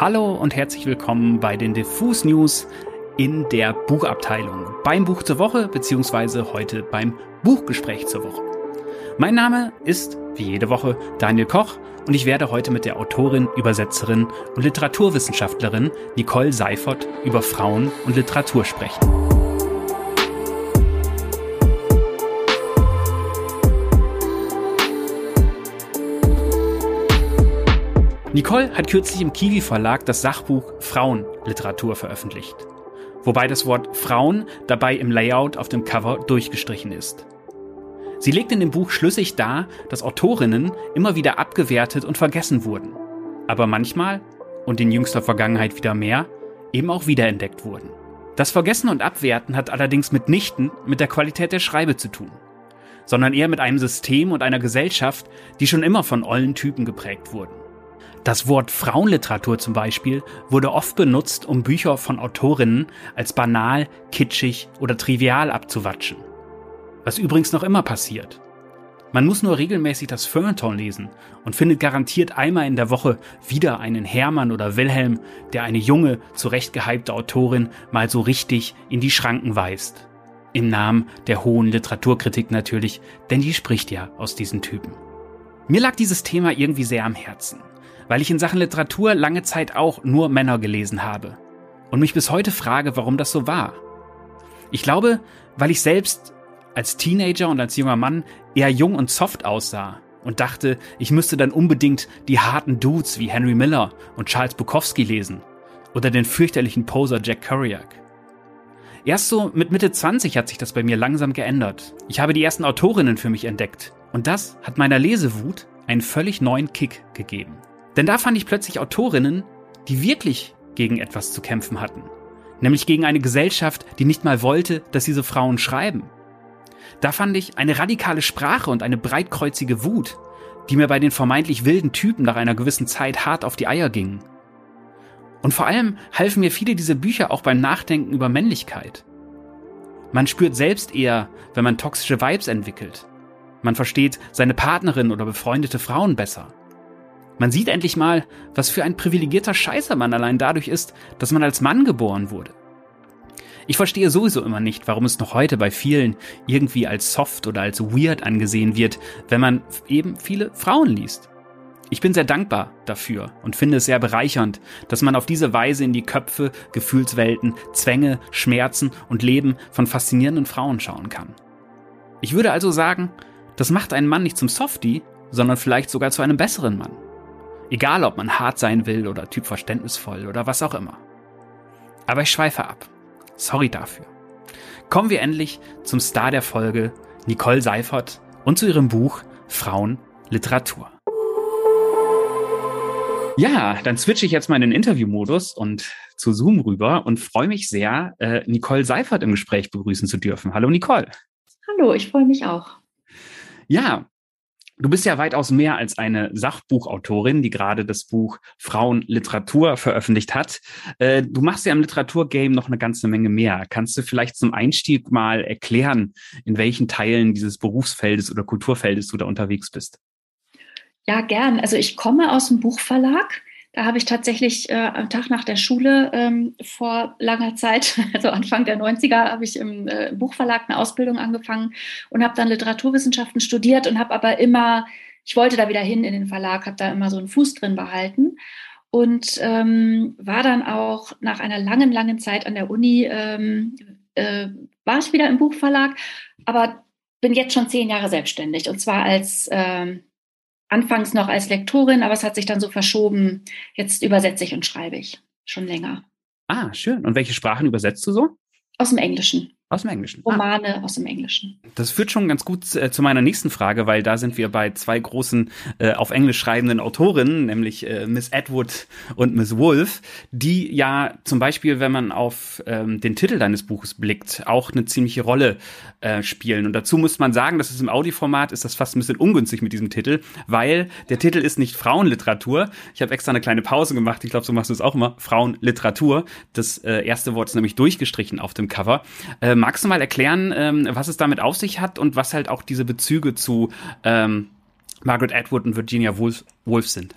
Hallo und herzlich willkommen bei den Diffus News in der Buchabteilung. Beim Buch zur Woche, beziehungsweise heute beim Buchgespräch zur Woche. Mein Name ist, wie jede Woche, Daniel Koch und ich werde heute mit der Autorin, Übersetzerin und Literaturwissenschaftlerin Nicole Seifert über Frauen und Literatur sprechen. Nicole hat kürzlich im Kiwi Verlag das Sachbuch Frauenliteratur veröffentlicht. Wobei das Wort Frauen dabei im Layout auf dem Cover durchgestrichen ist. Sie legt in dem Buch schlüssig dar, dass Autorinnen immer wieder abgewertet und vergessen wurden. Aber manchmal, und in jüngster Vergangenheit wieder mehr, eben auch wiederentdeckt wurden. Das Vergessen und Abwerten hat allerdings mitnichten mit der Qualität der Schreibe zu tun, sondern eher mit einem System und einer Gesellschaft, die schon immer von ollen Typen geprägt wurden. Das Wort Frauenliteratur zum Beispiel wurde oft benutzt, um Bücher von Autorinnen als banal, kitschig oder trivial abzuwatschen. Was übrigens noch immer passiert. Man muss nur regelmäßig das Feuilleton lesen und findet garantiert einmal in der Woche wieder einen Hermann oder Wilhelm, der eine junge, zurecht gehypte Autorin mal so richtig in die Schranken weist. Im Namen der hohen Literaturkritik natürlich, denn die spricht ja aus diesen Typen. Mir lag dieses Thema irgendwie sehr am Herzen weil ich in Sachen Literatur lange Zeit auch nur Männer gelesen habe und mich bis heute frage, warum das so war. Ich glaube, weil ich selbst als Teenager und als junger Mann eher jung und soft aussah und dachte, ich müsste dann unbedingt die harten Dudes wie Henry Miller und Charles Bukowski lesen oder den fürchterlichen Poser Jack Kerouac. Erst so mit Mitte 20 hat sich das bei mir langsam geändert. Ich habe die ersten Autorinnen für mich entdeckt und das hat meiner Lesewut einen völlig neuen Kick gegeben. Denn da fand ich plötzlich Autorinnen, die wirklich gegen etwas zu kämpfen hatten. Nämlich gegen eine Gesellschaft, die nicht mal wollte, dass diese Frauen schreiben. Da fand ich eine radikale Sprache und eine breitkreuzige Wut, die mir bei den vermeintlich wilden Typen nach einer gewissen Zeit hart auf die Eier gingen. Und vor allem halfen mir viele dieser Bücher auch beim Nachdenken über Männlichkeit. Man spürt selbst eher, wenn man toxische Vibes entwickelt. Man versteht seine Partnerin oder befreundete Frauen besser. Man sieht endlich mal, was für ein privilegierter Scheißer man allein dadurch ist, dass man als Mann geboren wurde. Ich verstehe sowieso immer nicht, warum es noch heute bei vielen irgendwie als soft oder als weird angesehen wird, wenn man eben viele Frauen liest. Ich bin sehr dankbar dafür und finde es sehr bereichernd, dass man auf diese Weise in die Köpfe, Gefühlswelten, Zwänge, Schmerzen und Leben von faszinierenden Frauen schauen kann. Ich würde also sagen, das macht einen Mann nicht zum Softie, sondern vielleicht sogar zu einem besseren Mann. Egal, ob man hart sein will oder Typ verständnisvoll oder was auch immer. Aber ich schweife ab. Sorry dafür. Kommen wir endlich zum Star der Folge, Nicole Seifert, und zu ihrem Buch Frauen Literatur. Ja, dann switche ich jetzt mal in den Interviewmodus und zu Zoom rüber und freue mich sehr, äh, Nicole Seifert im Gespräch begrüßen zu dürfen. Hallo Nicole. Hallo, ich freue mich auch. Ja, Du bist ja weitaus mehr als eine Sachbuchautorin, die gerade das Buch Frauenliteratur veröffentlicht hat. Äh, du machst ja im Literaturgame noch eine ganze Menge mehr. Kannst du vielleicht zum Einstieg mal erklären, in welchen Teilen dieses Berufsfeldes oder Kulturfeldes du da unterwegs bist? Ja, gern. Also ich komme aus dem Buchverlag da habe ich tatsächlich äh, am Tag nach der Schule ähm, vor langer Zeit, also Anfang der 90er, habe ich im äh, Buchverlag eine Ausbildung angefangen und habe dann Literaturwissenschaften studiert und habe aber immer, ich wollte da wieder hin in den Verlag, habe da immer so einen Fuß drin behalten und ähm, war dann auch nach einer langen, langen Zeit an der Uni, ähm, äh, war ich wieder im Buchverlag, aber bin jetzt schon zehn Jahre selbstständig und zwar als ähm, anfangs noch als Lektorin, aber es hat sich dann so verschoben. Jetzt übersetze ich und schreibe ich schon länger. Ah, schön. Und welche Sprachen übersetzt du so? Aus dem Englischen. Aus dem Englischen. Ah. Romane ah. aus dem Englischen. Das führt schon ganz gut äh, zu meiner nächsten Frage, weil da sind wir bei zwei großen äh, auf Englisch schreibenden Autorinnen, nämlich äh, Miss Edward und Miss Wolf, die ja zum Beispiel, wenn man auf ähm, den Titel deines Buches blickt, auch eine ziemliche Rolle äh, spielen. Und dazu muss man sagen, dass es im Audioformat ist das fast ein bisschen ungünstig mit diesem Titel, weil der Titel ist nicht Frauenliteratur. Ich habe extra eine kleine Pause gemacht. Ich glaube, so machst du es auch immer. Frauenliteratur. Das äh, erste Wort ist nämlich durchgestrichen auf dem Cover. Ähm, magst du mal erklären, ähm, was es damit auf sich hat und was halt auch diese Bezüge zu ähm, Margaret Atwood und Virginia Woolf, Woolf sind?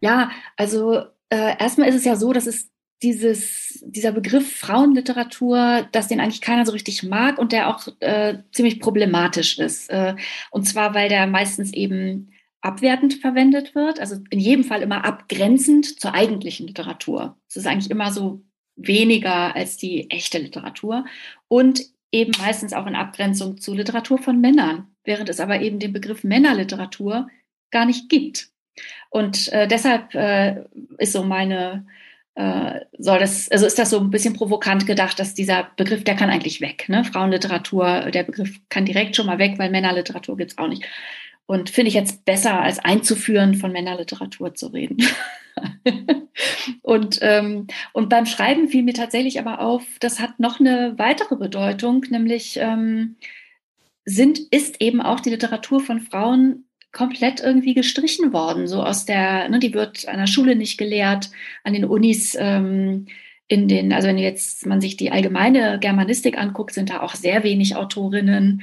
Ja, also äh, erstmal ist es ja so, dass es dieses, dieser Begriff Frauenliteratur, dass den eigentlich keiner so richtig mag und der auch äh, ziemlich problematisch ist. Äh, und zwar, weil der meistens eben abwertend verwendet wird, also in jedem Fall immer abgrenzend zur eigentlichen Literatur. Es ist eigentlich immer so weniger als die echte Literatur und eben meistens auch in Abgrenzung zu Literatur von Männern, während es aber eben den Begriff Männerliteratur gar nicht gibt. Und äh, deshalb äh, ist so meine äh, soll das, also ist das so ein bisschen provokant gedacht, dass dieser Begriff, der kann eigentlich weg. Ne? Frauenliteratur, der Begriff kann direkt schon mal weg, weil Männerliteratur gibt es auch nicht. Und finde ich jetzt besser, als einzuführen, von Männerliteratur zu reden. und, ähm, und beim Schreiben fiel mir tatsächlich aber auf, das hat noch eine weitere Bedeutung, nämlich ähm, sind, ist eben auch die Literatur von Frauen komplett irgendwie gestrichen worden. So aus der, ne, die wird an der Schule nicht gelehrt, an den Unis. Ähm, in den, also wenn jetzt man sich die allgemeine Germanistik anguckt, sind da auch sehr wenig Autorinnen.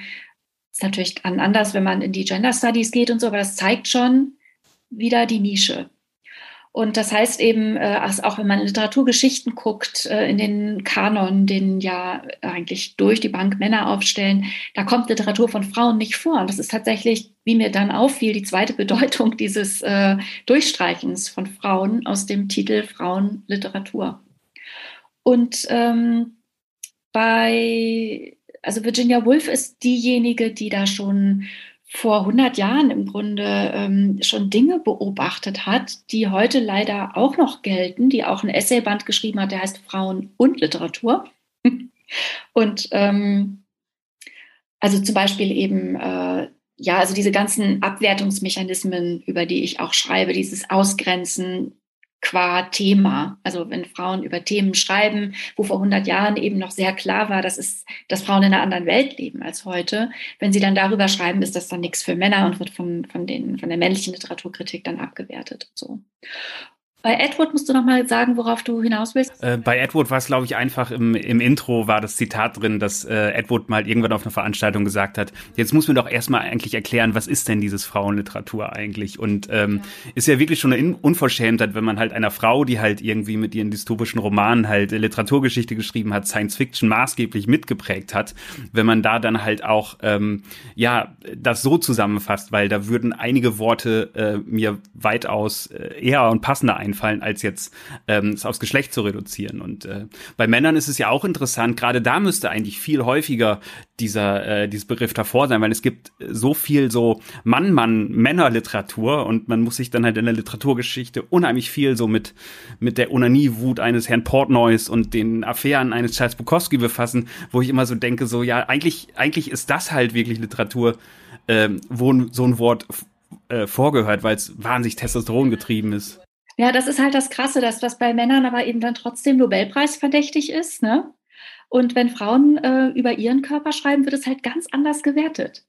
Ist natürlich anders, wenn man in die Gender Studies geht und so, aber das zeigt schon wieder die Nische. Und das heißt eben, äh, auch wenn man Literaturgeschichten guckt, äh, in den Kanon, den ja eigentlich durch die Bank Männer aufstellen, da kommt Literatur von Frauen nicht vor. Und das ist tatsächlich, wie mir dann auffiel, die zweite Bedeutung dieses äh, Durchstreichens von Frauen aus dem Titel Frauenliteratur. Und ähm, bei, also Virginia Woolf ist diejenige, die da schon vor 100 Jahren im Grunde ähm, schon Dinge beobachtet hat, die heute leider auch noch gelten, die auch ein Essayband geschrieben hat, der heißt Frauen und Literatur. und ähm, also zum Beispiel eben, äh, ja, also diese ganzen Abwertungsmechanismen, über die ich auch schreibe, dieses Ausgrenzen, qua Thema. Also wenn Frauen über Themen schreiben, wo vor 100 Jahren eben noch sehr klar war, dass, es, dass Frauen in einer anderen Welt leben als heute, wenn sie dann darüber schreiben, ist das dann nichts für Männer und wird von, von, den, von der männlichen Literaturkritik dann abgewertet. So. Bei Edward musst du noch mal sagen, worauf du hinaus willst. Äh, bei Edward war es, glaube ich, einfach im, im Intro war das Zitat drin, dass äh, Edward mal irgendwann auf einer Veranstaltung gesagt hat, jetzt muss mir doch erstmal eigentlich erklären, was ist denn dieses Frauenliteratur eigentlich? Und ähm, ja. ist ja wirklich schon eine Unverschämtheit, wenn man halt einer Frau, die halt irgendwie mit ihren dystopischen Romanen halt Literaturgeschichte geschrieben hat, Science Fiction maßgeblich mitgeprägt hat, wenn man da dann halt auch ähm, ja das so zusammenfasst, weil da würden einige Worte äh, mir weitaus äh, eher und passender ein einfallen, als jetzt ähm, es aufs Geschlecht zu reduzieren. Und äh, bei Männern ist es ja auch interessant, gerade da müsste eigentlich viel häufiger dieser, äh, dieses Begriff davor sein, weil es gibt so viel so Mann-Mann-Männer-Literatur und man muss sich dann halt in der Literaturgeschichte unheimlich viel so mit, mit der Onanie-Wut eines Herrn Portnoys und den Affären eines Charles Bukowski befassen, wo ich immer so denke, so ja, eigentlich, eigentlich ist das halt wirklich Literatur, ähm, wo so ein Wort äh, vorgehört, weil es wahnsinnig Testosteron getrieben ist. Ja, das ist halt das Krasse, dass das bei Männern aber eben dann trotzdem Nobelpreis verdächtig ist. Ne? Und wenn Frauen äh, über ihren Körper schreiben, wird es halt ganz anders gewertet.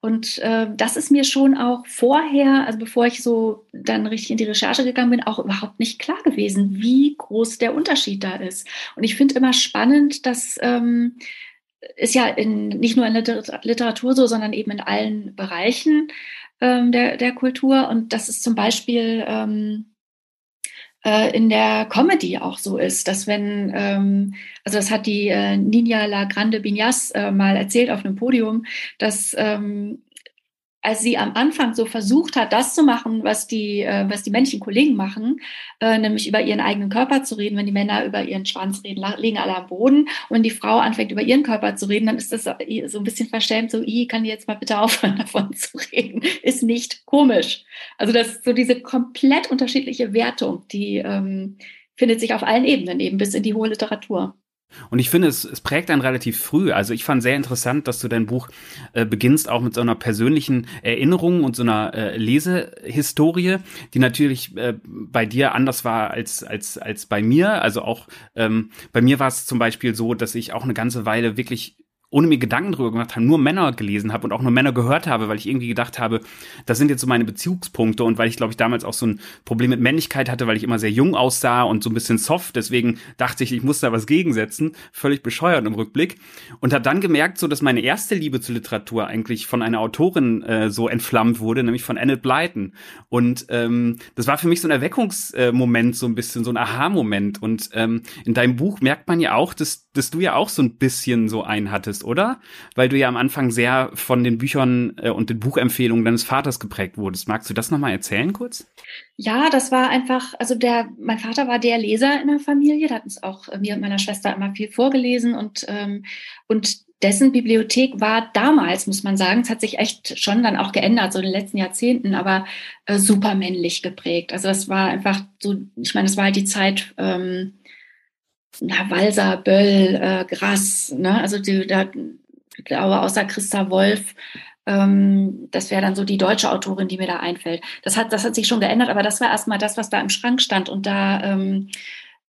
Und äh, das ist mir schon auch vorher, also bevor ich so dann richtig in die Recherche gegangen bin, auch überhaupt nicht klar gewesen, wie groß der Unterschied da ist. Und ich finde immer spannend, dass ähm, ist ja in, nicht nur in der Literatur so, sondern eben in allen Bereichen ähm, der, der Kultur. Und das ist zum Beispiel ähm, äh, in der Comedy auch so ist, dass wenn, ähm, also das hat die äh, Nina La Grande Binas äh, mal erzählt auf einem Podium, dass ähm, als sie am Anfang so versucht hat, das zu machen, was die, äh, was die männlichen Kollegen machen, äh, nämlich über ihren eigenen Körper zu reden. Wenn die Männer über ihren Schwanz reden, liegen alle am Boden. Und wenn die Frau anfängt, über ihren Körper zu reden, dann ist das so ein bisschen verschämt, so, ich kann jetzt mal bitte aufhören, davon zu reden. Ist nicht komisch. Also das so diese komplett unterschiedliche Wertung, die ähm, findet sich auf allen Ebenen, eben bis in die hohe Literatur. Und ich finde, es, es prägt einen relativ früh. Also ich fand sehr interessant, dass du dein Buch äh, beginnst auch mit so einer persönlichen Erinnerung und so einer äh, Lesehistorie, die natürlich äh, bei dir anders war als, als, als bei mir. Also auch ähm, bei mir war es zum Beispiel so, dass ich auch eine ganze Weile wirklich ohne mir Gedanken drüber gemacht habe, nur Männer gelesen habe und auch nur Männer gehört habe, weil ich irgendwie gedacht habe, das sind jetzt so meine Bezugspunkte und weil ich, glaube ich, damals auch so ein Problem mit Männlichkeit hatte, weil ich immer sehr jung aussah und so ein bisschen soft, deswegen dachte ich, ich muss da was gegensetzen, völlig bescheuert im Rückblick. Und habe dann gemerkt, so dass meine erste Liebe zur Literatur eigentlich von einer Autorin äh, so entflammt wurde, nämlich von Annette Blyton. Und ähm, das war für mich so ein Erweckungsmoment, so ein bisschen so ein Aha-Moment. Und ähm, in deinem Buch merkt man ja auch, dass, dass du ja auch so ein bisschen so einen hattest, oder? Weil du ja am Anfang sehr von den Büchern äh, und den Buchempfehlungen deines Vaters geprägt wurdest. Magst du das nochmal erzählen kurz? Ja, das war einfach, also der, mein Vater war der Leser in der Familie, der hat uns auch äh, mir und meiner Schwester immer viel vorgelesen und, ähm, und dessen Bibliothek war damals, muss man sagen, es hat sich echt schon dann auch geändert, so in den letzten Jahrzehnten, aber äh, super männlich geprägt. Also das war einfach so, ich meine, das war halt die Zeit, ähm, na, Walser, Böll, äh, Grass, ne? also die, da, ich glaube, außer Christa Wolf, ähm, das wäre dann so die deutsche Autorin, die mir da einfällt. Das hat, das hat sich schon geändert, aber das war erstmal das, was da im Schrank stand und da ähm, äh,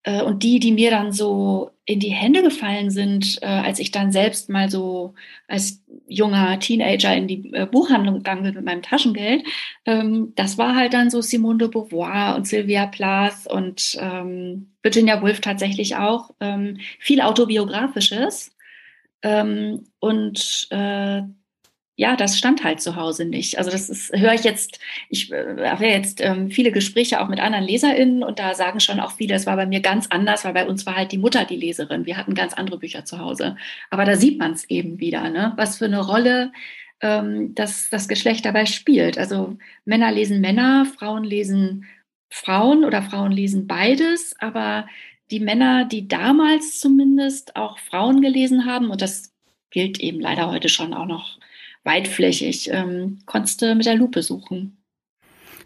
und die, die mir dann so in die Hände gefallen sind, äh, als ich dann selbst mal so als junger Teenager in die äh, Buchhandlung gegangen bin mit meinem Taschengeld, ähm, das war halt dann so Simone de Beauvoir und Sylvia Plath und ähm, Virginia Woolf tatsächlich auch. Ähm, viel autobiografisches. Und äh, ja, das stand halt zu Hause nicht. Also das ist, höre ich jetzt, ich äh, habe ja jetzt ähm, viele Gespräche auch mit anderen LeserInnen und da sagen schon auch viele, es war bei mir ganz anders, weil bei uns war halt die Mutter die Leserin. Wir hatten ganz andere Bücher zu Hause. Aber da sieht man es eben wieder, ne? was für eine Rolle ähm, das, das Geschlecht dabei spielt. Also Männer lesen Männer, Frauen lesen Frauen oder Frauen lesen beides, aber die Männer, die damals zumindest auch Frauen gelesen haben, und das gilt eben leider heute schon auch noch weitflächig, ähm, konntest du mit der Lupe suchen.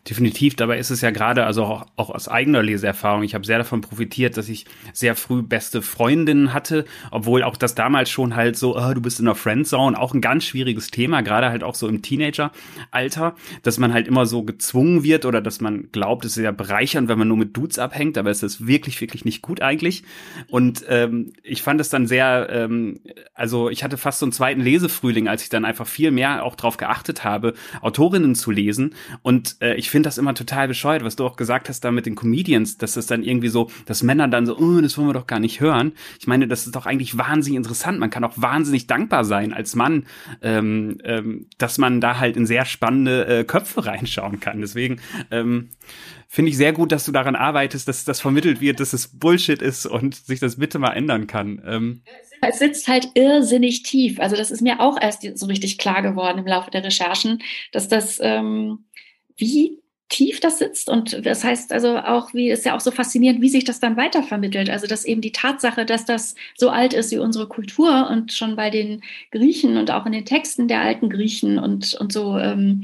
Definitiv, dabei ist es ja gerade, also auch, auch aus eigener Leseerfahrung, ich habe sehr davon profitiert, dass ich sehr früh beste Freundinnen hatte, obwohl auch das damals schon halt so, oh, du bist in der Friendzone, auch ein ganz schwieriges Thema, gerade halt auch so im Teenageralter, dass man halt immer so gezwungen wird oder dass man glaubt, es ist ja bereichernd, wenn man nur mit Dudes abhängt, aber es ist wirklich, wirklich nicht gut eigentlich. Und ähm, ich fand es dann sehr, ähm, also ich hatte fast so einen zweiten Lesefrühling, als ich dann einfach viel mehr auch drauf geachtet habe, Autorinnen zu lesen. Und äh, ich finde das immer total bescheuert, was du auch gesagt hast da mit den Comedians, dass es dann irgendwie so, dass Männer dann so, oh, das wollen wir doch gar nicht hören. Ich meine, das ist doch eigentlich wahnsinnig interessant. Man kann auch wahnsinnig dankbar sein als Mann, ähm, ähm, dass man da halt in sehr spannende äh, Köpfe reinschauen kann. Deswegen ähm, finde ich sehr gut, dass du daran arbeitest, dass das vermittelt wird, dass es Bullshit ist und sich das bitte mal ändern kann. Ähm, es sitzt halt irrsinnig tief. Also das ist mir auch erst so richtig klar geworden im Laufe der Recherchen, dass das ähm, wie tief das sitzt. Und das heißt also auch, wie ist ja auch so faszinierend, wie sich das dann weitervermittelt. Also, dass eben die Tatsache, dass das so alt ist wie unsere Kultur und schon bei den Griechen und auch in den Texten der alten Griechen und, und so ähm,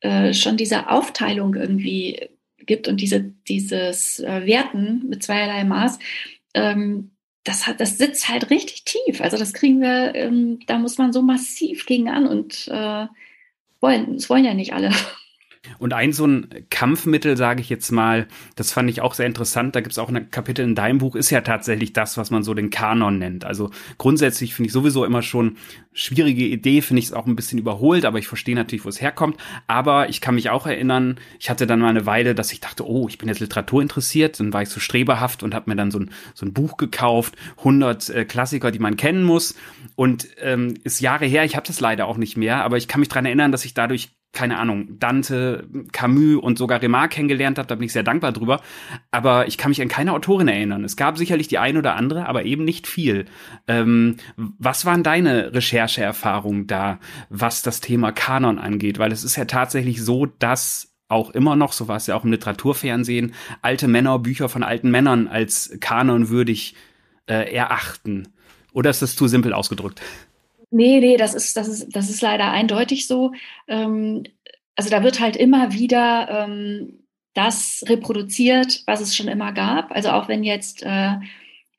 äh, schon diese Aufteilung irgendwie gibt und diese, dieses äh, Werten mit zweierlei Maß, ähm, das, hat, das sitzt halt richtig tief. Also das kriegen wir, ähm, da muss man so massiv gegen an und äh, wollen, das wollen ja nicht alle. Und ein so ein Kampfmittel, sage ich jetzt mal, das fand ich auch sehr interessant. Da gibt es auch ein Kapitel in deinem Buch, ist ja tatsächlich das, was man so den Kanon nennt. Also grundsätzlich finde ich sowieso immer schon schwierige Idee, finde ich es auch ein bisschen überholt, aber ich verstehe natürlich, wo es herkommt. Aber ich kann mich auch erinnern, ich hatte dann mal eine Weile, dass ich dachte, oh, ich bin jetzt Literatur interessiert. Dann war ich so streberhaft und habe mir dann so ein, so ein Buch gekauft, 100 äh, Klassiker, die man kennen muss. Und ähm, ist Jahre her, ich habe das leider auch nicht mehr, aber ich kann mich dran erinnern, dass ich dadurch keine Ahnung, Dante, Camus und sogar Remarque kennengelernt habe, da bin ich sehr dankbar drüber. Aber ich kann mich an keine Autorin erinnern. Es gab sicherlich die eine oder andere, aber eben nicht viel. Ähm, was waren deine Rechercheerfahrungen da, was das Thema Kanon angeht? Weil es ist ja tatsächlich so, dass auch immer noch, so war es ja auch im Literaturfernsehen, alte Männer Bücher von alten Männern als kanonwürdig äh, erachten. Oder ist das zu simpel ausgedrückt? Nee, nee, das ist, das ist, das ist leider eindeutig so. Ähm, also da wird halt immer wieder ähm, das reproduziert, was es schon immer gab. Also auch wenn jetzt äh,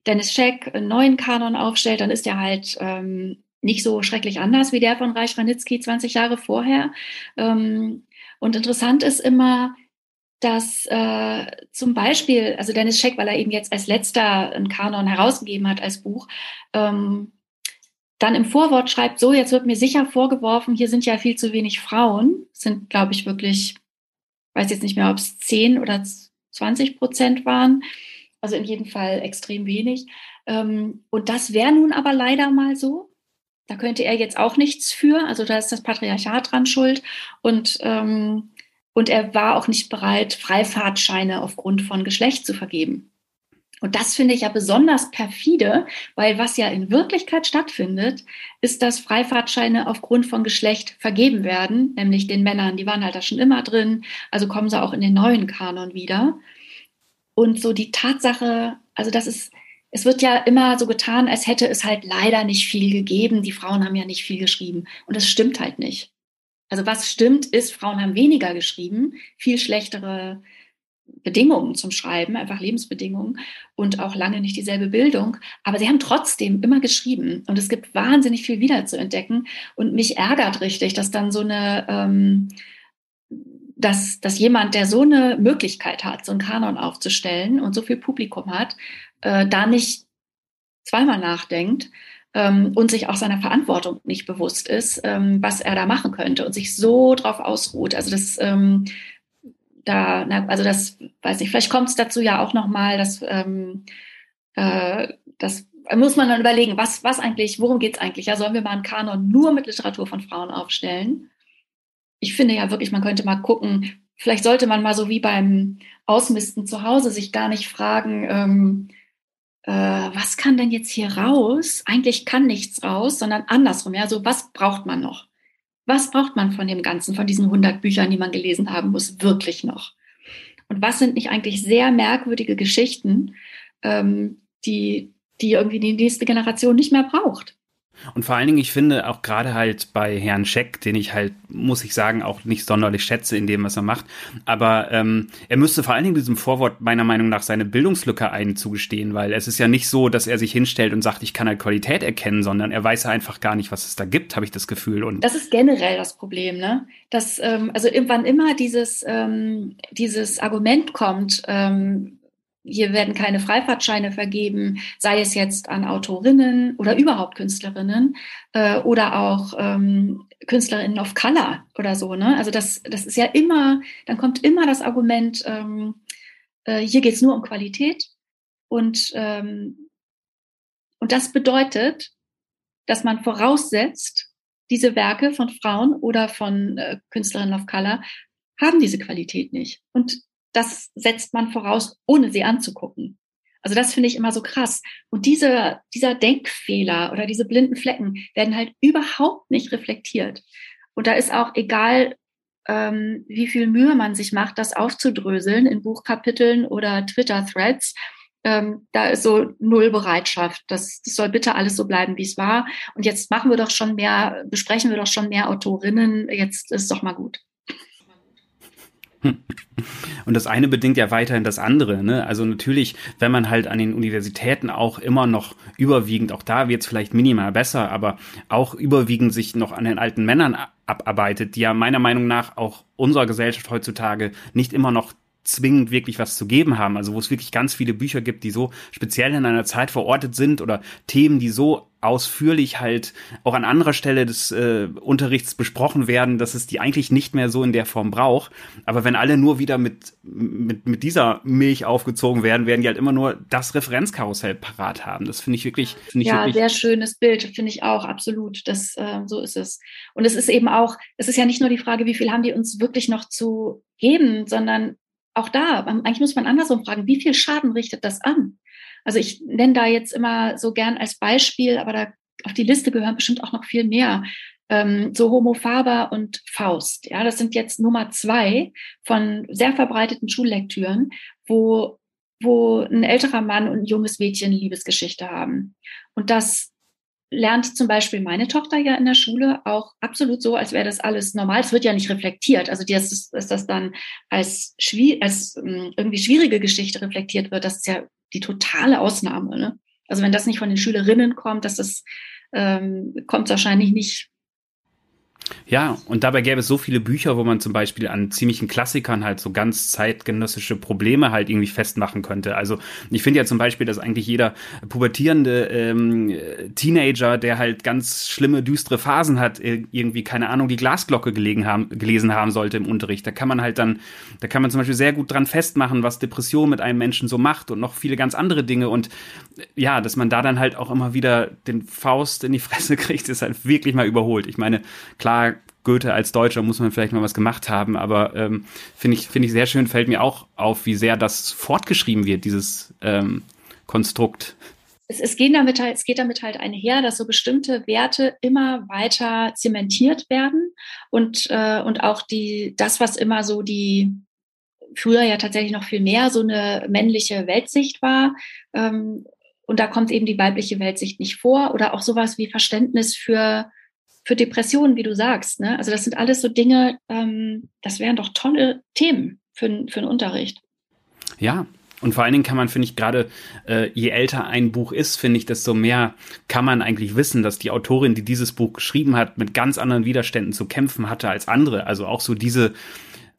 Dennis Scheck einen neuen Kanon aufstellt, dann ist der halt ähm, nicht so schrecklich anders wie der von Reich Ranitzky 20 Jahre vorher. Ähm, und interessant ist immer, dass äh, zum Beispiel, also Dennis Scheck, weil er eben jetzt als letzter einen Kanon herausgegeben hat als Buch, ähm, dann im Vorwort schreibt, so, jetzt wird mir sicher vorgeworfen, hier sind ja viel zu wenig Frauen, sind, glaube ich, wirklich, weiß jetzt nicht mehr, ob es 10 oder 20 Prozent waren, also in jedem Fall extrem wenig. Ähm, und das wäre nun aber leider mal so. Da könnte er jetzt auch nichts für, also da ist das Patriarchat dran schuld. Und, ähm, und er war auch nicht bereit, Freifahrtscheine aufgrund von Geschlecht zu vergeben. Und das finde ich ja besonders perfide, weil was ja in Wirklichkeit stattfindet, ist, dass Freifahrtscheine aufgrund von Geschlecht vergeben werden, nämlich den Männern, die waren halt da schon immer drin, also kommen sie auch in den neuen Kanon wieder. Und so die Tatsache, also das ist, es wird ja immer so getan, als hätte es halt leider nicht viel gegeben. Die Frauen haben ja nicht viel geschrieben. Und das stimmt halt nicht. Also was stimmt, ist, Frauen haben weniger geschrieben, viel schlechtere Bedingungen zum Schreiben, einfach Lebensbedingungen und auch lange nicht dieselbe Bildung. Aber sie haben trotzdem immer geschrieben und es gibt wahnsinnig viel wieder zu entdecken. Und mich ärgert richtig, dass dann so eine, ähm, dass, dass jemand, der so eine Möglichkeit hat, so einen Kanon aufzustellen und so viel Publikum hat, äh, da nicht zweimal nachdenkt ähm, und sich auch seiner Verantwortung nicht bewusst ist, ähm, was er da machen könnte und sich so drauf ausruht. Also das ähm, da, na, also das weiß nicht, vielleicht kommt es dazu ja auch nochmal, dass ähm, äh, das muss man dann überlegen, was, was eigentlich, worum geht es eigentlich? Ja, sollen wir mal einen Kanon nur mit Literatur von Frauen aufstellen? Ich finde ja wirklich, man könnte mal gucken, vielleicht sollte man mal so wie beim Ausmisten zu Hause sich gar nicht fragen, ähm, äh, was kann denn jetzt hier raus? Eigentlich kann nichts raus, sondern andersrum. Ja, so was braucht man noch? Was braucht man von dem Ganzen, von diesen 100 Büchern, die man gelesen haben muss, wirklich noch? Und was sind nicht eigentlich sehr merkwürdige Geschichten, ähm, die, die irgendwie die nächste Generation nicht mehr braucht? Und vor allen Dingen, ich finde auch gerade halt bei Herrn Scheck, den ich halt, muss ich sagen, auch nicht sonderlich schätze in dem, was er macht. Aber ähm, er müsste vor allen Dingen diesem Vorwort meiner Meinung nach seine Bildungslücke einzugestehen, weil es ist ja nicht so, dass er sich hinstellt und sagt, ich kann halt Qualität erkennen, sondern er weiß ja einfach gar nicht, was es da gibt, habe ich das Gefühl. Und das ist generell das Problem, ne? Dass ähm, also irgendwann immer dieses ähm, dieses Argument kommt. Ähm, hier werden keine Freifahrtscheine vergeben, sei es jetzt an Autorinnen oder überhaupt Künstlerinnen äh, oder auch ähm, Künstlerinnen of Color oder so. Ne? Also das, das ist ja immer, dann kommt immer das Argument, ähm, äh, hier geht es nur um Qualität. Und, ähm, und das bedeutet, dass man voraussetzt, diese Werke von Frauen oder von äh, Künstlerinnen of Color haben diese Qualität nicht. Und das setzt man voraus, ohne sie anzugucken. Also das finde ich immer so krass. Und diese, dieser Denkfehler oder diese blinden Flecken werden halt überhaupt nicht reflektiert. Und da ist auch egal, ähm, wie viel Mühe man sich macht, das aufzudröseln in Buchkapiteln oder Twitter-Threads. Ähm, da ist so null Bereitschaft. Das, das soll bitte alles so bleiben, wie es war. Und jetzt machen wir doch schon mehr, besprechen wir doch schon mehr Autorinnen. Jetzt ist doch mal gut. Und das eine bedingt ja weiterhin das andere. Ne? Also natürlich, wenn man halt an den Universitäten auch immer noch überwiegend, auch da wird es vielleicht minimal besser, aber auch überwiegend sich noch an den alten Männern abarbeitet, die ja meiner Meinung nach auch unserer Gesellschaft heutzutage nicht immer noch zwingend wirklich was zu geben haben. Also wo es wirklich ganz viele Bücher gibt, die so speziell in einer Zeit verortet sind oder Themen, die so ausführlich halt auch an anderer Stelle des äh, Unterrichts besprochen werden, dass es die eigentlich nicht mehr so in der Form braucht. Aber wenn alle nur wieder mit, mit, mit dieser Milch aufgezogen werden, werden die halt immer nur das Referenzkarussell parat haben. Das finde ich wirklich. Find ich ja, wirklich sehr schönes Bild, finde ich auch, absolut. Das, äh, so ist es. Und es ist eben auch, es ist ja nicht nur die Frage, wie viel haben die uns wirklich noch zu geben, sondern auch da, eigentlich muss man andersrum fragen, wie viel Schaden richtet das an? Also ich nenne da jetzt immer so gern als Beispiel, aber da auf die Liste gehören bestimmt auch noch viel mehr. Ähm, so Homo Faber und Faust. Ja, das sind jetzt Nummer zwei von sehr verbreiteten Schullektüren, wo, wo ein älterer Mann und ein junges Mädchen Liebesgeschichte haben. Und das lernt zum Beispiel meine Tochter ja in der Schule auch absolut so, als wäre das alles normal. Es wird ja nicht reflektiert. Also die ist, ist das dann als, als ähm, irgendwie schwierige Geschichte reflektiert wird, das ist ja die totale Ausnahme. Ne? Also wenn das nicht von den Schülerinnen kommt, dass das ähm, kommt wahrscheinlich nicht Ja, und dabei gäbe es so viele Bücher, wo man zum Beispiel an ziemlichen Klassikern halt so ganz zeitgenössische Probleme halt irgendwie festmachen könnte. Also ich finde ja zum Beispiel, dass eigentlich jeder pubertierende ähm, Teenager, der halt ganz schlimme, düstere Phasen hat, irgendwie, keine Ahnung, die Glasglocke gelegen haben, gelesen haben sollte im Unterricht. Da kann man halt dann, da kann man zum Beispiel sehr gut dran festmachen, was Depression mit einem Menschen so macht und noch viele ganz andere Dinge. Und ja, dass man da dann halt auch immer wieder den Faust in die Fresse kriegt, ist halt wirklich mal überholt. Ich meine, klar, Goethe als Deutscher muss man vielleicht mal was gemacht haben, aber ähm, finde ich, finde ich sehr schön, fällt mir auch auf, wie sehr das fortgeschrieben wird, dieses ähm, Konstrukt. Es, es, geht damit halt, es geht damit halt einher, dass so bestimmte Werte immer weiter zementiert werden und, äh, und auch die, das, was immer so die, früher ja tatsächlich noch viel mehr so eine männliche Weltsicht war, ähm, und da kommt eben die weibliche Weltsicht nicht vor oder auch sowas wie Verständnis für für Depressionen, wie du sagst. Ne? Also das sind alles so Dinge, ähm, das wären doch tolle Themen für, für einen Unterricht. Ja, und vor allen Dingen kann man, finde ich, gerade äh, je älter ein Buch ist, finde ich, desto mehr kann man eigentlich wissen, dass die Autorin, die dieses Buch geschrieben hat, mit ganz anderen Widerständen zu kämpfen hatte als andere. Also auch so diese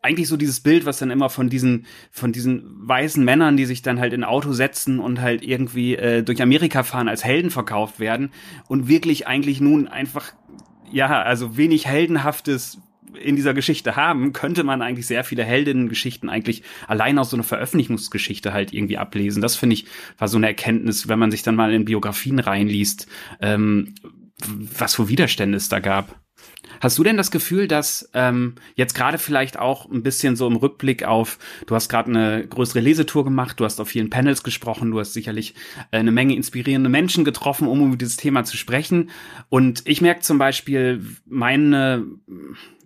eigentlich so dieses Bild, was dann immer von diesen von diesen weißen Männern, die sich dann halt in Auto setzen und halt irgendwie äh, durch Amerika fahren, als Helden verkauft werden und wirklich eigentlich nun einfach ja, also wenig Heldenhaftes in dieser Geschichte haben, könnte man eigentlich sehr viele Heldinnengeschichten eigentlich allein aus so einer Veröffentlichungsgeschichte halt irgendwie ablesen. Das finde ich war so eine Erkenntnis, wenn man sich dann mal in Biografien reinliest, ähm, was für Widerstände es da gab. Hast du denn das Gefühl, dass ähm, jetzt gerade vielleicht auch ein bisschen so im Rückblick auf, du hast gerade eine größere Lesetour gemacht, du hast auf vielen Panels gesprochen, du hast sicherlich äh, eine Menge inspirierende Menschen getroffen, um über dieses Thema zu sprechen. Und ich merke zum Beispiel, meine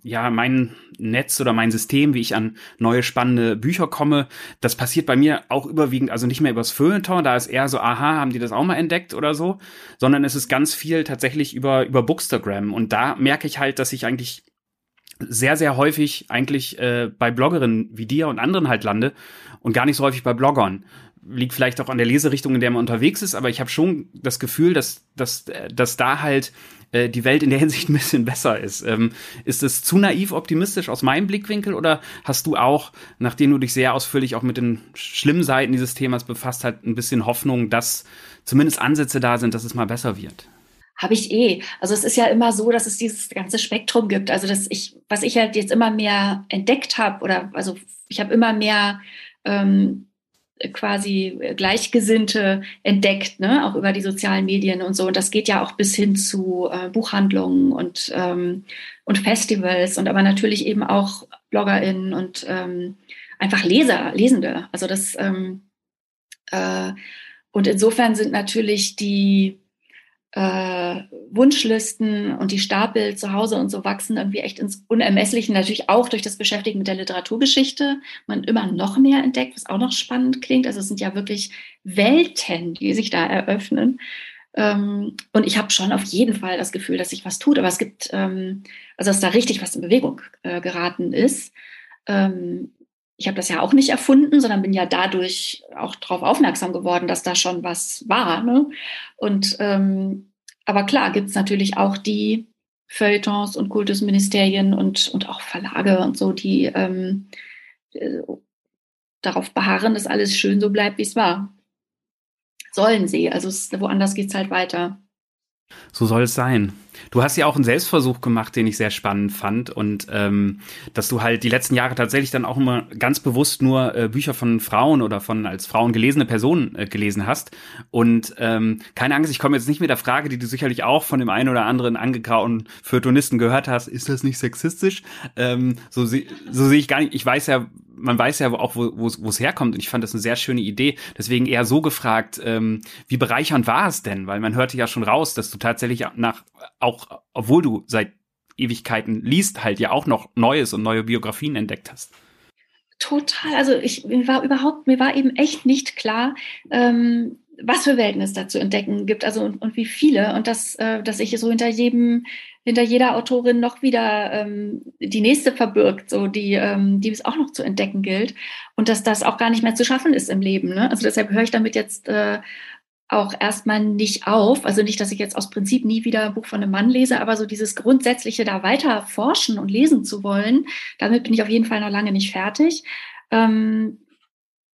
ja, mein Netz oder mein System, wie ich an neue spannende Bücher komme, das passiert bei mir auch überwiegend, also nicht mehr übers Feuilleton, da ist eher so, aha, haben die das auch mal entdeckt oder so, sondern es ist ganz viel tatsächlich über, über Bookstagram. Und da merke ich halt, dass ich eigentlich sehr, sehr häufig eigentlich äh, bei Bloggerinnen wie dir und anderen halt lande und gar nicht so häufig bei Bloggern liegt vielleicht auch an der Leserichtung, in der man unterwegs ist, aber ich habe schon das Gefühl, dass, dass, dass da halt äh, die Welt in der Hinsicht ein bisschen besser ist. Ähm, ist es zu naiv optimistisch aus meinem Blickwinkel oder hast du auch, nachdem du dich sehr ausführlich auch mit den schlimmen Seiten dieses Themas befasst hast, ein bisschen Hoffnung, dass zumindest Ansätze da sind, dass es mal besser wird? Habe ich eh. Also es ist ja immer so, dass es dieses ganze Spektrum gibt. Also dass ich, was ich halt jetzt immer mehr entdeckt habe, oder also ich habe immer mehr ähm, quasi Gleichgesinnte entdeckt, ne? auch über die sozialen Medien und so. Und das geht ja auch bis hin zu äh, Buchhandlungen und, ähm, und Festivals und aber natürlich eben auch BloggerInnen und ähm, einfach Leser, Lesende. Also das ähm, äh, und insofern sind natürlich die äh, Wunschlisten und die Stapel zu Hause und so wachsen irgendwie echt ins Unermessliche. Natürlich auch durch das Beschäftigen mit der Literaturgeschichte. Man immer noch mehr entdeckt, was auch noch spannend klingt. Also es sind ja wirklich Welten, die sich da eröffnen. Ähm, und ich habe schon auf jeden Fall das Gefühl, dass sich was tut. Aber es gibt, ähm, also dass da richtig was in Bewegung äh, geraten ist. Ähm, ich habe das ja auch nicht erfunden, sondern bin ja dadurch auch darauf aufmerksam geworden, dass da schon was war. Ne? Und ähm, aber klar gibt es natürlich auch die Feuilletons und Kultusministerien und, und auch Verlage und so, die ähm, äh, darauf beharren, dass alles schön so bleibt, wie es war. Sollen sie. Also es, woanders geht es halt weiter. So soll es sein. Du hast ja auch einen Selbstversuch gemacht, den ich sehr spannend fand und ähm, dass du halt die letzten Jahre tatsächlich dann auch immer ganz bewusst nur äh, Bücher von Frauen oder von als Frauen gelesene Personen äh, gelesen hast. Und ähm, keine Angst, ich komme jetzt nicht mit der Frage, die du sicherlich auch von dem einen oder anderen angegrauten Feuilletonisten gehört hast, ist das nicht sexistisch? Ähm, so, so sehe ich gar nicht. Ich weiß ja, man weiß ja auch, wo es herkommt. Und ich fand das eine sehr schöne Idee. Deswegen eher so gefragt, ähm, wie bereichernd war es denn? Weil man hörte ja schon raus, dass du tatsächlich nach, auch, obwohl du seit Ewigkeiten liest, halt ja auch noch Neues und neue Biografien entdeckt hast. Total. Also ich war überhaupt, mir war eben echt nicht klar, ähm, was für Welten es da zu entdecken gibt, also und, und wie viele. Und dass, äh, dass ich so hinter jedem hinter jeder Autorin noch wieder ähm, die nächste verbirgt, so die, ähm, die es auch noch zu entdecken gilt und dass das auch gar nicht mehr zu schaffen ist im Leben. Ne? Also deshalb höre ich damit jetzt äh, auch erstmal nicht auf. Also nicht, dass ich jetzt aus Prinzip nie wieder ein Buch von einem Mann lese, aber so dieses Grundsätzliche da weiter forschen und lesen zu wollen, damit bin ich auf jeden Fall noch lange nicht fertig. Ähm,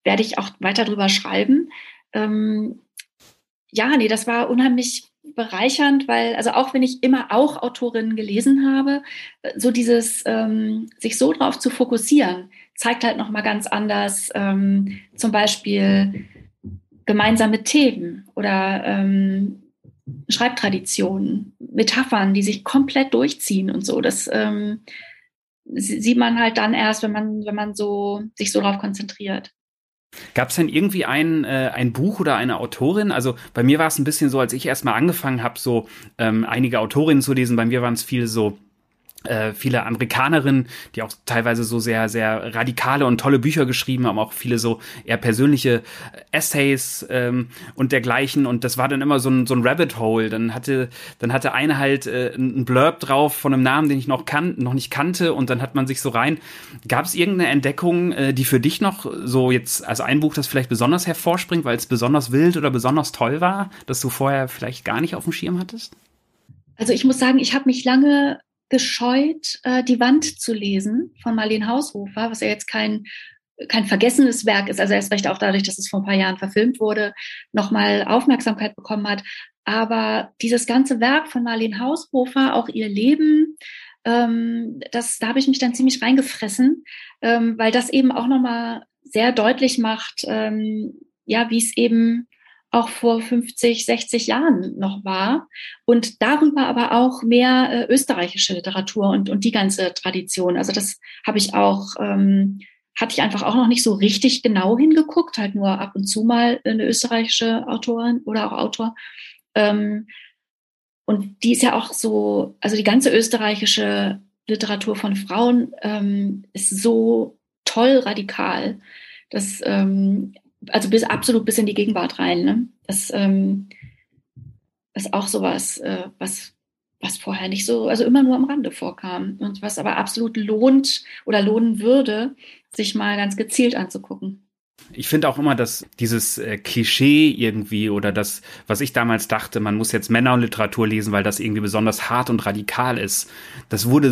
werde ich auch weiter drüber schreiben. Ähm, ja, nee, das war unheimlich bereichernd, weil, also auch wenn ich immer auch Autorinnen gelesen habe, so dieses, ähm, sich so drauf zu fokussieren, zeigt halt nochmal ganz anders, ähm, zum Beispiel gemeinsame Themen oder ähm, Schreibtraditionen, Metaphern, die sich komplett durchziehen und so. Das ähm, sieht man halt dann erst, wenn man, wenn man so sich so darauf konzentriert. Gab es denn irgendwie ein, äh, ein Buch oder eine Autorin? Also bei mir war es ein bisschen so, als ich erstmal angefangen habe, so ähm, einige Autorinnen zu lesen, bei mir waren es viele so äh, viele Amerikanerinnen, die auch teilweise so sehr, sehr radikale und tolle Bücher geschrieben haben, auch viele so eher persönliche Essays ähm, und dergleichen. Und das war dann immer so ein, so ein Rabbit Hole. Dann hatte, dann hatte eine halt äh, ein Blurb drauf von einem Namen, den ich noch kan noch nicht kannte, und dann hat man sich so rein. Gab es irgendeine Entdeckung, äh, die für dich noch so jetzt als ein Buch, das vielleicht besonders hervorspringt, weil es besonders wild oder besonders toll war, das du vorher vielleicht gar nicht auf dem Schirm hattest? Also ich muss sagen, ich habe mich lange gescheut, äh, Die Wand zu lesen von Marlene Haushofer, was ja jetzt kein, kein vergessenes Werk ist, also erst recht auch dadurch, dass es vor ein paar Jahren verfilmt wurde, nochmal Aufmerksamkeit bekommen hat. Aber dieses ganze Werk von Marlene Haushofer, auch ihr Leben, ähm, das, da habe ich mich dann ziemlich reingefressen, ähm, weil das eben auch nochmal sehr deutlich macht, ähm, ja, wie es eben auch vor 50, 60 Jahren noch war. Und darüber aber auch mehr äh, österreichische Literatur und, und die ganze Tradition. Also das habe ich auch, ähm, hatte ich einfach auch noch nicht so richtig genau hingeguckt, halt nur ab und zu mal eine österreichische Autorin oder auch Autor. Ähm, und die ist ja auch so, also die ganze österreichische Literatur von Frauen ähm, ist so toll radikal. Das ähm, also bis absolut bis in die Gegenwart rein. Ne? Das ähm, ist auch sowas, äh, was, was vorher nicht so, also immer nur am Rande vorkam und was aber absolut lohnt oder lohnen würde, sich mal ganz gezielt anzugucken. Ich finde auch immer, dass dieses äh, Klischee irgendwie oder das, was ich damals dachte, man muss jetzt Männer und Literatur lesen, weil das irgendwie besonders hart und radikal ist, das wurde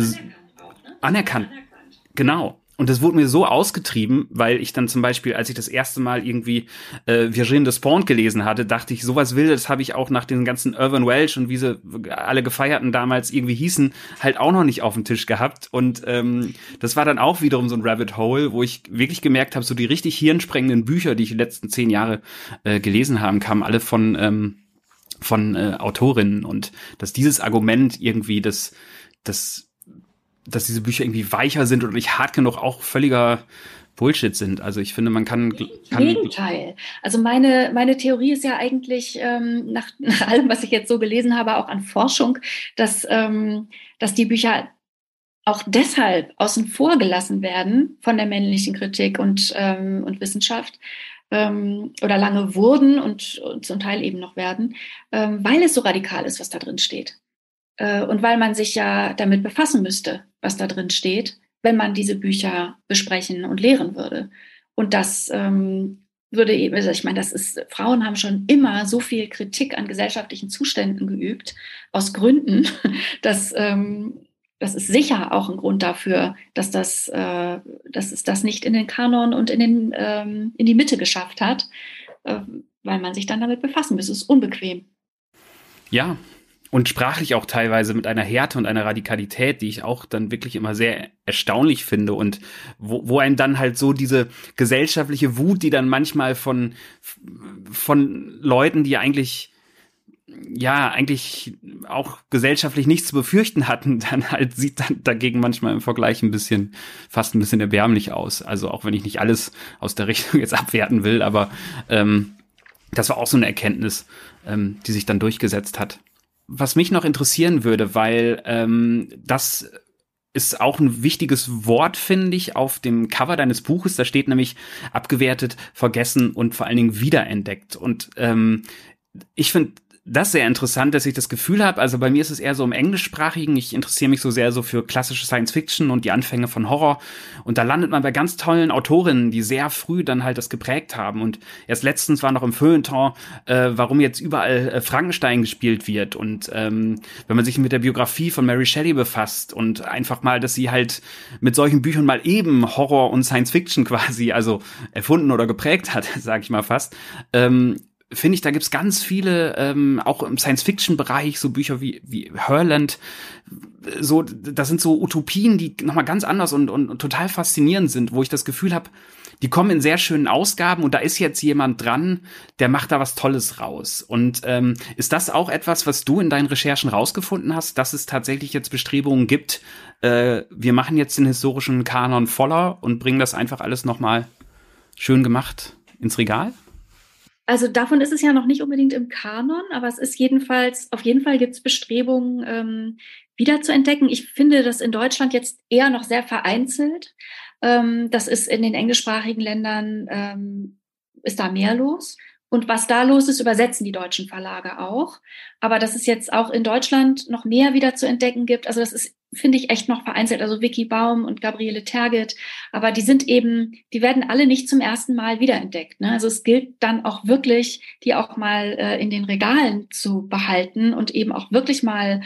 anerkannt. Ne? anerkannt. Genau. Und das wurde mir so ausgetrieben, weil ich dann zum Beispiel, als ich das erste Mal irgendwie äh, Virginie Despont gelesen hatte, dachte ich, sowas Wildes habe ich auch nach den ganzen Irvin Welsh und wie sie alle Gefeierten damals irgendwie hießen, halt auch noch nicht auf dem Tisch gehabt. Und ähm, das war dann auch wiederum so ein Rabbit Hole, wo ich wirklich gemerkt habe, so die richtig hirnsprengenden Bücher, die ich die letzten zehn Jahre äh, gelesen habe, kamen alle von ähm, von äh, Autorinnen und dass dieses Argument irgendwie das das dass diese Bücher irgendwie weicher sind oder nicht hart genug, auch völliger Bullshit sind. Also ich finde, man kann. kann Gegenteil. Also meine, meine Theorie ist ja eigentlich, ähm, nach, nach allem, was ich jetzt so gelesen habe, auch an Forschung, dass, ähm, dass die Bücher auch deshalb außen vor gelassen werden von der männlichen Kritik und, ähm, und Wissenschaft ähm, oder lange wurden und, und, zum Teil eben noch werden, ähm, weil es so radikal ist, was da drin steht. Äh, und weil man sich ja damit befassen müsste, was da drin steht, wenn man diese Bücher besprechen und lehren würde. Und das ähm, würde eben, also ich meine, das ist, Frauen haben schon immer so viel Kritik an gesellschaftlichen Zuständen geübt, aus Gründen, dass ähm, das ist sicher auch ein Grund dafür, dass, das, äh, dass es das nicht in den Kanon und in, den, ähm, in die Mitte geschafft hat, äh, weil man sich dann damit befassen muss. Es ist unbequem. Ja, und sprachlich auch teilweise mit einer Härte und einer Radikalität, die ich auch dann wirklich immer sehr erstaunlich finde und wo, wo einem dann halt so diese gesellschaftliche Wut, die dann manchmal von, von Leuten, die eigentlich ja, eigentlich auch gesellschaftlich nichts zu befürchten hatten, dann halt sieht dann dagegen manchmal im Vergleich ein bisschen, fast ein bisschen erbärmlich aus. Also auch wenn ich nicht alles aus der Richtung jetzt abwerten will, aber ähm, das war auch so eine Erkenntnis, ähm, die sich dann durchgesetzt hat was mich noch interessieren würde, weil ähm, das ist auch ein wichtiges Wort, finde ich, auf dem Cover deines Buches. Da steht nämlich abgewertet, vergessen und vor allen Dingen wiederentdeckt. Und ähm, ich finde das sehr interessant, dass ich das Gefühl habe, also bei mir ist es eher so im englischsprachigen, ich interessiere mich so sehr so für klassische Science Fiction und die Anfänge von Horror. Und da landet man bei ganz tollen Autorinnen, die sehr früh dann halt das geprägt haben. Und erst letztens war noch im Feuilleton, äh, warum jetzt überall äh, Frankenstein gespielt wird. Und ähm, wenn man sich mit der Biografie von Mary Shelley befasst und einfach mal, dass sie halt mit solchen Büchern mal eben Horror und Science Fiction quasi, also erfunden oder geprägt hat, sage ich mal fast, ähm, finde ich, da gibt's ganz viele, ähm, auch im Science-Fiction-Bereich, so Bücher wie, wie Herland, so, das sind so Utopien, die nochmal ganz anders und, und, und total faszinierend sind, wo ich das Gefühl habe, die kommen in sehr schönen Ausgaben und da ist jetzt jemand dran, der macht da was Tolles raus. Und ähm, ist das auch etwas, was du in deinen Recherchen rausgefunden hast, dass es tatsächlich jetzt Bestrebungen gibt, äh, wir machen jetzt den historischen Kanon voller und bringen das einfach alles nochmal schön gemacht ins Regal? Also davon ist es ja noch nicht unbedingt im Kanon, aber es ist jedenfalls, auf jeden Fall gibt es Bestrebungen, ähm, wieder zu entdecken. Ich finde das in Deutschland jetzt eher noch sehr vereinzelt. Ähm, das ist in den englischsprachigen Ländern, ähm, ist da mehr los. Und was da los ist, übersetzen die deutschen Verlage auch. Aber dass es jetzt auch in Deutschland noch mehr wieder zu entdecken gibt, also das ist, finde ich, echt noch vereinzelt. Also Vicky Baum und Gabriele Terget, aber die sind eben, die werden alle nicht zum ersten Mal wiederentdeckt. Ne? Also es gilt dann auch wirklich, die auch mal äh, in den Regalen zu behalten und eben auch wirklich mal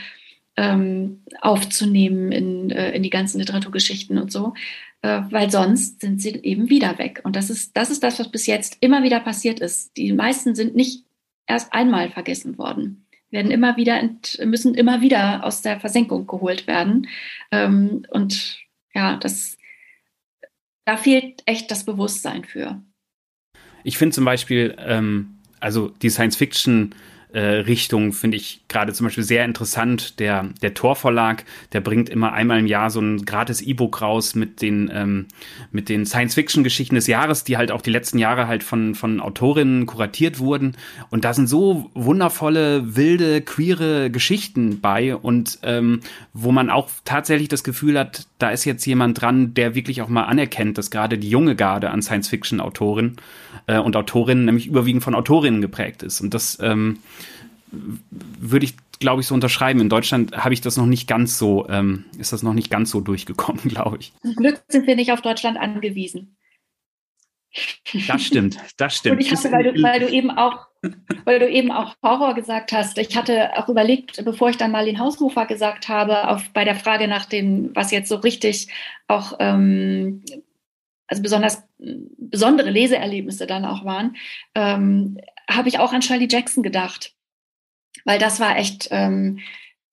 ähm, aufzunehmen in, äh, in die ganzen Literaturgeschichten und so weil sonst sind sie eben wieder weg. Und das ist, das ist das, was bis jetzt immer wieder passiert ist. Die meisten sind nicht erst einmal vergessen worden, werden immer wieder, müssen immer wieder aus der Versenkung geholt werden. Ähm, und ja, das, da fehlt echt das Bewusstsein für. Ich finde zum Beispiel, ähm, also die Science Fiction äh, Richtung finde ich gerade zum Beispiel sehr interessant. Der, der Tor Verlag, der bringt immer einmal im Jahr so ein gratis E-Book raus mit den, ähm, mit den Science-Fiction-Geschichten des Jahres, die halt auch die letzten Jahre halt von, von Autorinnen kuratiert wurden. Und da sind so wundervolle, wilde, queere Geschichten bei und ähm, wo man auch tatsächlich das Gefühl hat, da ist jetzt jemand dran, der wirklich auch mal anerkennt, dass gerade die junge Garde an Science-Fiction-Autoren äh, und Autorinnen nämlich überwiegend von Autorinnen geprägt ist. Und das ähm, würde ich, glaube ich, so unterschreiben. In Deutschland habe ich das noch nicht ganz so, ähm, ist das noch nicht ganz so durchgekommen, glaube ich. Zum Glück sind wir nicht auf Deutschland angewiesen. Das stimmt, das stimmt. Und ich hatte, weil du, weil du eben auch, weil du eben auch Horror gesagt hast, ich hatte auch überlegt, bevor ich dann mal den Hausrufer gesagt habe, auf, bei der Frage nach dem, was jetzt so richtig auch, ähm, also besonders besondere Leseerlebnisse dann auch waren, ähm, habe ich auch an Shirley Jackson gedacht weil das war echt, ähm,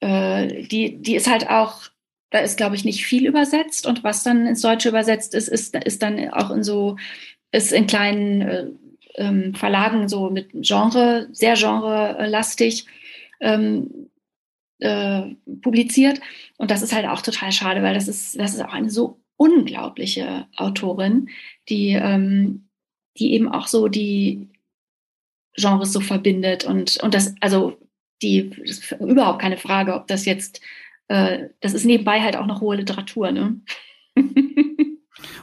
äh, die, die ist halt auch, da ist, glaube ich, nicht viel übersetzt und was dann ins Deutsche übersetzt ist, ist, ist dann auch in so, ist in kleinen äh, ähm, Verlagen so mit Genre, sehr genrelastig ähm, äh, publiziert. Und das ist halt auch total schade, weil das ist, das ist auch eine so unglaubliche Autorin, die, ähm, die eben auch so die Genres so verbindet und, und das, also die ist überhaupt keine Frage, ob das jetzt, äh, das ist nebenbei halt auch noch hohe Literatur, ne?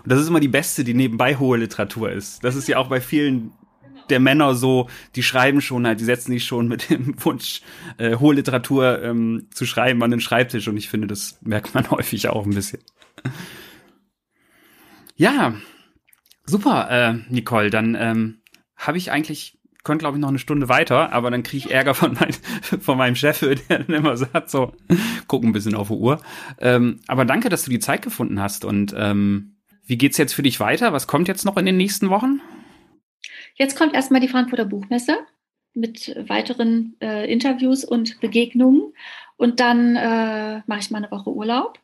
Und das ist immer die beste, die nebenbei hohe Literatur ist. Das ist ja auch bei vielen der Männer so, die schreiben schon halt, die setzen sich schon mit dem Wunsch, äh, hohe Literatur ähm, zu schreiben an den Schreibtisch. Und ich finde, das merkt man häufig auch ein bisschen. Ja, super, äh, Nicole. Dann ähm, habe ich eigentlich könnte, glaube ich, noch eine Stunde weiter, aber dann kriege ich Ärger von, mein, von meinem Chef, der dann immer sagt, so, guck ein bisschen auf die Uhr. Ähm, aber danke, dass du die Zeit gefunden hast. Und ähm, wie geht's jetzt für dich weiter? Was kommt jetzt noch in den nächsten Wochen? Jetzt kommt erstmal die Frankfurter Buchmesse mit weiteren äh, Interviews und Begegnungen. Und dann äh, mache ich mal eine Woche Urlaub.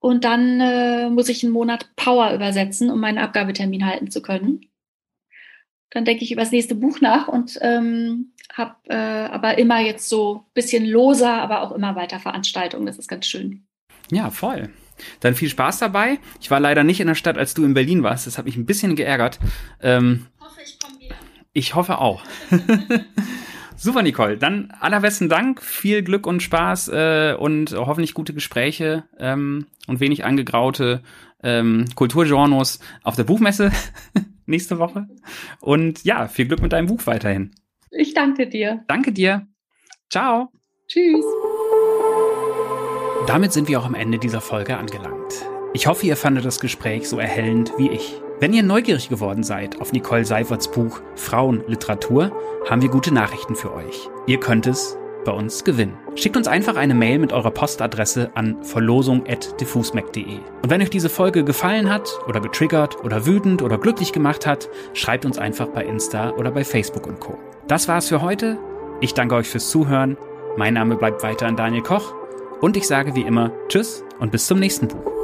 Und dann äh, muss ich einen Monat Power übersetzen, um meinen Abgabetermin halten zu können. Dann denke ich über das nächste Buch nach und ähm, habe äh, aber immer jetzt so ein bisschen loser, aber auch immer weiter Veranstaltungen. Das ist ganz schön. Ja, voll. Dann viel Spaß dabei. Ich war leider nicht in der Stadt, als du in Berlin warst. Das hat mich ein bisschen geärgert. Ähm, ich hoffe, ich komme wieder. Ich hoffe auch. Super, Nicole. Dann allerbesten Dank, viel Glück und Spaß äh, und hoffentlich gute Gespräche ähm, und wenig angegraute ähm, Kulturgenres auf der Buchmesse. nächste Woche. Und ja, viel Glück mit deinem Buch weiterhin. Ich danke dir. Danke dir. Ciao. Tschüss. Damit sind wir auch am Ende dieser Folge angelangt. Ich hoffe, ihr fandet das Gespräch so erhellend wie ich. Wenn ihr neugierig geworden seid auf Nicole Seiferts Buch Frauenliteratur, haben wir gute Nachrichten für euch. Ihr könnt es bei uns gewinnen. Schickt uns einfach eine Mail mit eurer Postadresse an verlosung.diffusmac.de. Und wenn euch diese Folge gefallen hat oder getriggert oder wütend oder glücklich gemacht hat, schreibt uns einfach bei Insta oder bei Facebook und Co. Das war's für heute. Ich danke euch fürs Zuhören. Mein Name bleibt weiter an Daniel Koch und ich sage wie immer Tschüss und bis zum nächsten Buch.